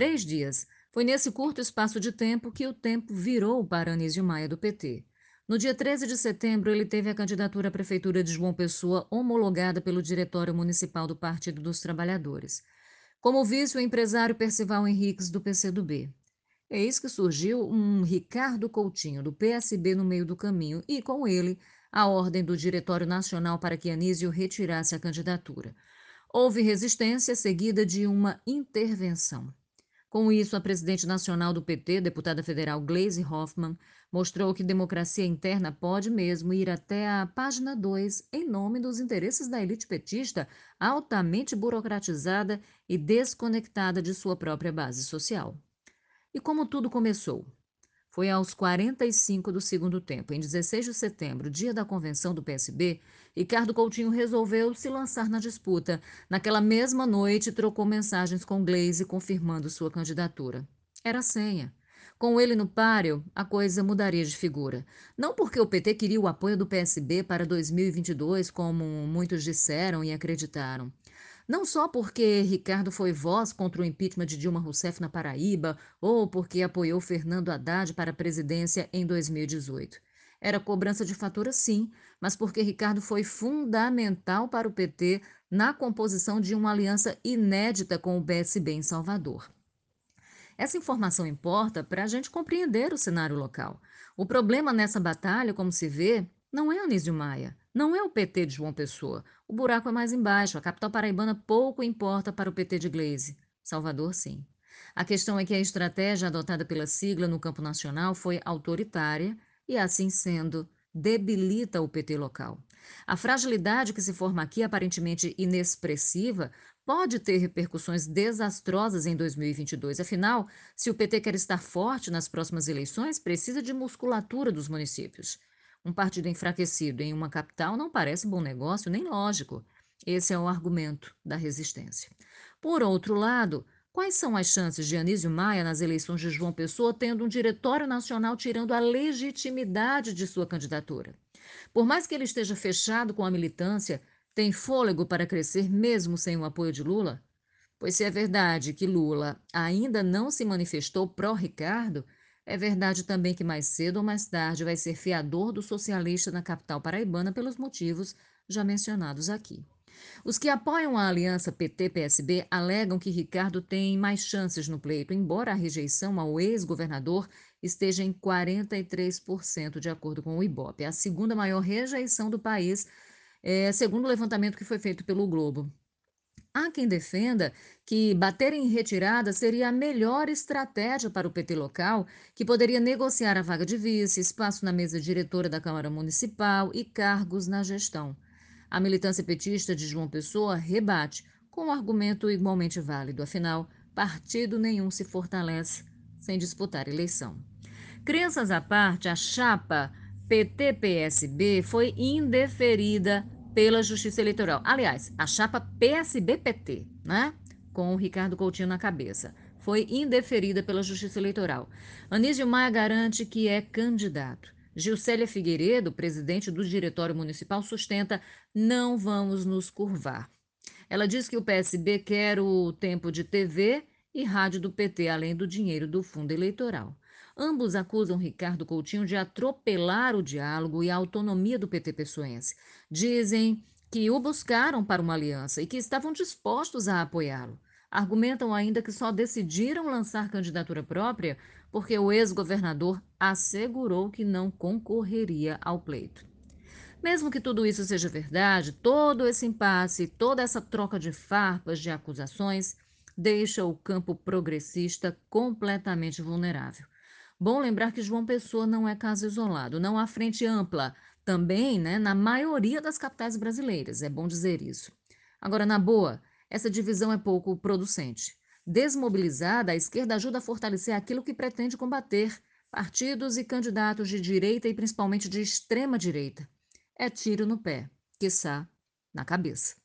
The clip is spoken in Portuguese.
três dias. Foi nesse curto espaço de tempo que o tempo virou para Anísio Maia do PT. No dia 13 de setembro, ele teve a candidatura à Prefeitura de João Pessoa homologada pelo Diretório Municipal do Partido dos Trabalhadores. Como vice, o empresário Percival Henriques, do PCdoB. Eis que surgiu um Ricardo Coutinho, do PSB, no meio do caminho, e, com ele, a ordem do Diretório Nacional para que Anísio retirasse a candidatura. Houve resistência seguida de uma intervenção. Com isso, a presidente nacional do PT, deputada federal Gleisi Hoffmann, mostrou que democracia interna pode mesmo ir até a página 2 em nome dos interesses da elite petista, altamente burocratizada e desconectada de sua própria base social. E como tudo começou? Foi aos 45 do segundo tempo, em 16 de setembro, dia da convenção do PSB, Ricardo Coutinho resolveu se lançar na disputa. Naquela mesma noite, trocou mensagens com Gleisi confirmando sua candidatura. Era senha. Com ele no páreo, a coisa mudaria de figura. Não porque o PT queria o apoio do PSB para 2022, como muitos disseram e acreditaram. Não só porque Ricardo foi voz contra o impeachment de Dilma Rousseff na Paraíba ou porque apoiou Fernando Haddad para a presidência em 2018. Era cobrança de fatura, sim, mas porque Ricardo foi fundamental para o PT na composição de uma aliança inédita com o PSB em Salvador. Essa informação importa para a gente compreender o cenário local. O problema nessa batalha, como se vê, não é Anísio Maia, não é o PT de João Pessoa. O buraco é mais embaixo. A capital paraibana pouco importa para o PT de Gleisi. Salvador, sim. A questão é que a estratégia adotada pela sigla no campo nacional foi autoritária e, assim sendo, debilita o PT local. A fragilidade que se forma aqui, aparentemente inexpressiva, pode ter repercussões desastrosas em 2022. Afinal, se o PT quer estar forte nas próximas eleições, precisa de musculatura dos municípios. Um partido enfraquecido em uma capital não parece bom negócio nem lógico. Esse é o argumento da resistência. Por outro lado, quais são as chances de Anísio Maia nas eleições de João Pessoa tendo um diretório nacional tirando a legitimidade de sua candidatura? Por mais que ele esteja fechado com a militância, tem fôlego para crescer mesmo sem o apoio de Lula? Pois se é verdade que Lula ainda não se manifestou pró-Ricardo, é verdade também que mais cedo ou mais tarde vai ser fiador do socialista na capital paraibana pelos motivos já mencionados aqui. Os que apoiam a aliança PT-PSB alegam que Ricardo tem mais chances no pleito, embora a rejeição ao ex-governador esteja em 43%, de acordo com o IBOP. A segunda maior rejeição do país, é, segundo o levantamento que foi feito pelo Globo. Há quem defenda que bater em retirada seria a melhor estratégia para o PT local, que poderia negociar a vaga de vice, espaço na mesa diretora da Câmara Municipal e cargos na gestão. A militância petista de João Pessoa rebate, com um argumento igualmente válido, afinal, partido nenhum se fortalece sem disputar eleição. Crenças à parte, a chapa PT-PSB foi indeferida pela Justiça Eleitoral. Aliás, a chapa PSB-PT, né? Com o Ricardo Coutinho na cabeça. Foi indeferida pela Justiça Eleitoral. Anísio Maia garante que é candidato. Gilcélia Figueiredo, presidente do Diretório Municipal, sustenta: não vamos nos curvar. Ela diz que o PSB quer o tempo de TV e rádio do PT, além do dinheiro do fundo eleitoral. Ambos acusam Ricardo Coutinho de atropelar o diálogo e a autonomia do PT pessoense. Dizem que o buscaram para uma aliança e que estavam dispostos a apoiá-lo. Argumentam ainda que só decidiram lançar candidatura própria porque o ex-governador assegurou que não concorreria ao pleito. Mesmo que tudo isso seja verdade, todo esse impasse, toda essa troca de farpas, de acusações, deixa o campo progressista completamente vulnerável. Bom lembrar que João Pessoa não é caso isolado, não há frente ampla, também né, na maioria das capitais brasileiras, é bom dizer isso. Agora, na boa, essa divisão é pouco producente. Desmobilizada, a esquerda ajuda a fortalecer aquilo que pretende combater, partidos e candidatos de direita e principalmente de extrema direita. É tiro no pé, quiçá na cabeça.